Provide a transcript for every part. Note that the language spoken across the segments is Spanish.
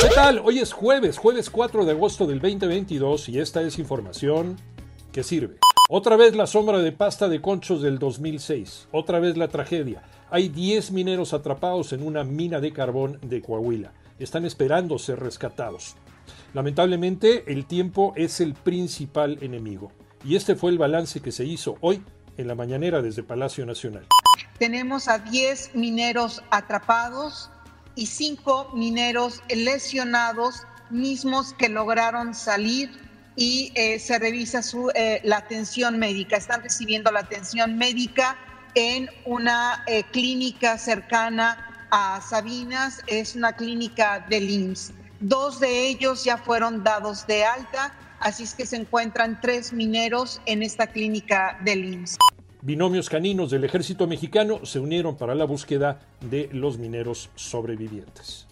¿Qué tal? Hoy es jueves, jueves 4 de agosto del 2022 y esta es información que sirve. Otra vez la sombra de pasta de conchos del 2006, otra vez la tragedia. Hay 10 mineros atrapados en una mina de carbón de Coahuila. Están esperando ser rescatados. Lamentablemente, el tiempo es el principal enemigo. Y este fue el balance que se hizo hoy en la mañanera desde Palacio Nacional. Tenemos a 10 mineros atrapados y 5 mineros lesionados, mismos que lograron salir y eh, se revisa su, eh, la atención médica. Están recibiendo la atención médica en una eh, clínica cercana a Sabinas, es una clínica del IMSS. Dos de ellos ya fueron dados de alta, así es que se encuentran tres mineros en esta clínica del IMSS. Binomios caninos del ejército mexicano se unieron para la búsqueda de los mineros sobrevivientes.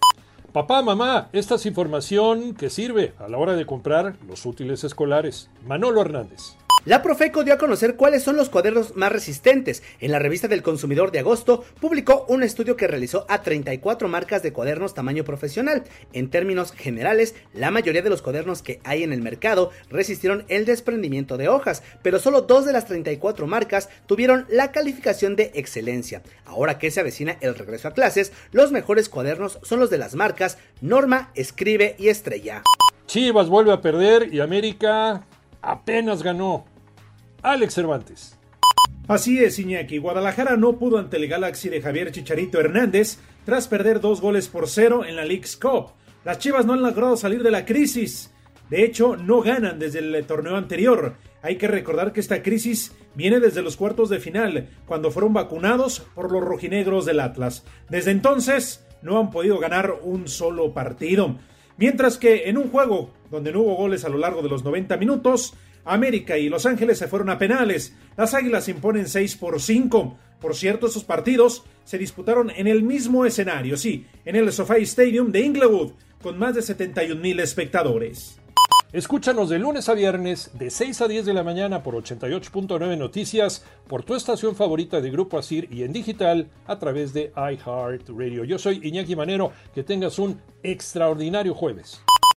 Papá, mamá, esta es información que sirve a la hora de comprar los útiles escolares. Manolo Hernández. La Profeco dio a conocer cuáles son los cuadernos más resistentes. En la revista del consumidor de agosto publicó un estudio que realizó a 34 marcas de cuadernos tamaño profesional. En términos generales, la mayoría de los cuadernos que hay en el mercado resistieron el desprendimiento de hojas, pero solo dos de las 34 marcas tuvieron la calificación de excelencia. Ahora que se avecina el regreso a clases, los mejores cuadernos son los de las marcas Norma, Escribe y Estrella. Chivas vuelve a perder y América apenas ganó. Alex Cervantes. Así es, Iñaki. Guadalajara no pudo ante el Galaxy de Javier Chicharito Hernández tras perder dos goles por cero en la League's Cup. Las Chivas no han logrado salir de la crisis. De hecho, no ganan desde el torneo anterior. Hay que recordar que esta crisis viene desde los cuartos de final, cuando fueron vacunados por los rojinegros del Atlas. Desde entonces, no han podido ganar un solo partido. Mientras que en un juego donde no hubo goles a lo largo de los 90 minutos, América y Los Ángeles se fueron a penales. Las Águilas imponen 6 por 5. Por cierto, esos partidos se disputaron en el mismo escenario, sí, en el SoFi Stadium de Inglewood, con más de 71 mil espectadores. Escúchanos de lunes a viernes de 6 a 10 de la mañana por 88.9 Noticias, por tu estación favorita de Grupo Asir y en digital a través de iHeartRadio. Yo soy Iñaki Manero, que tengas un extraordinario jueves.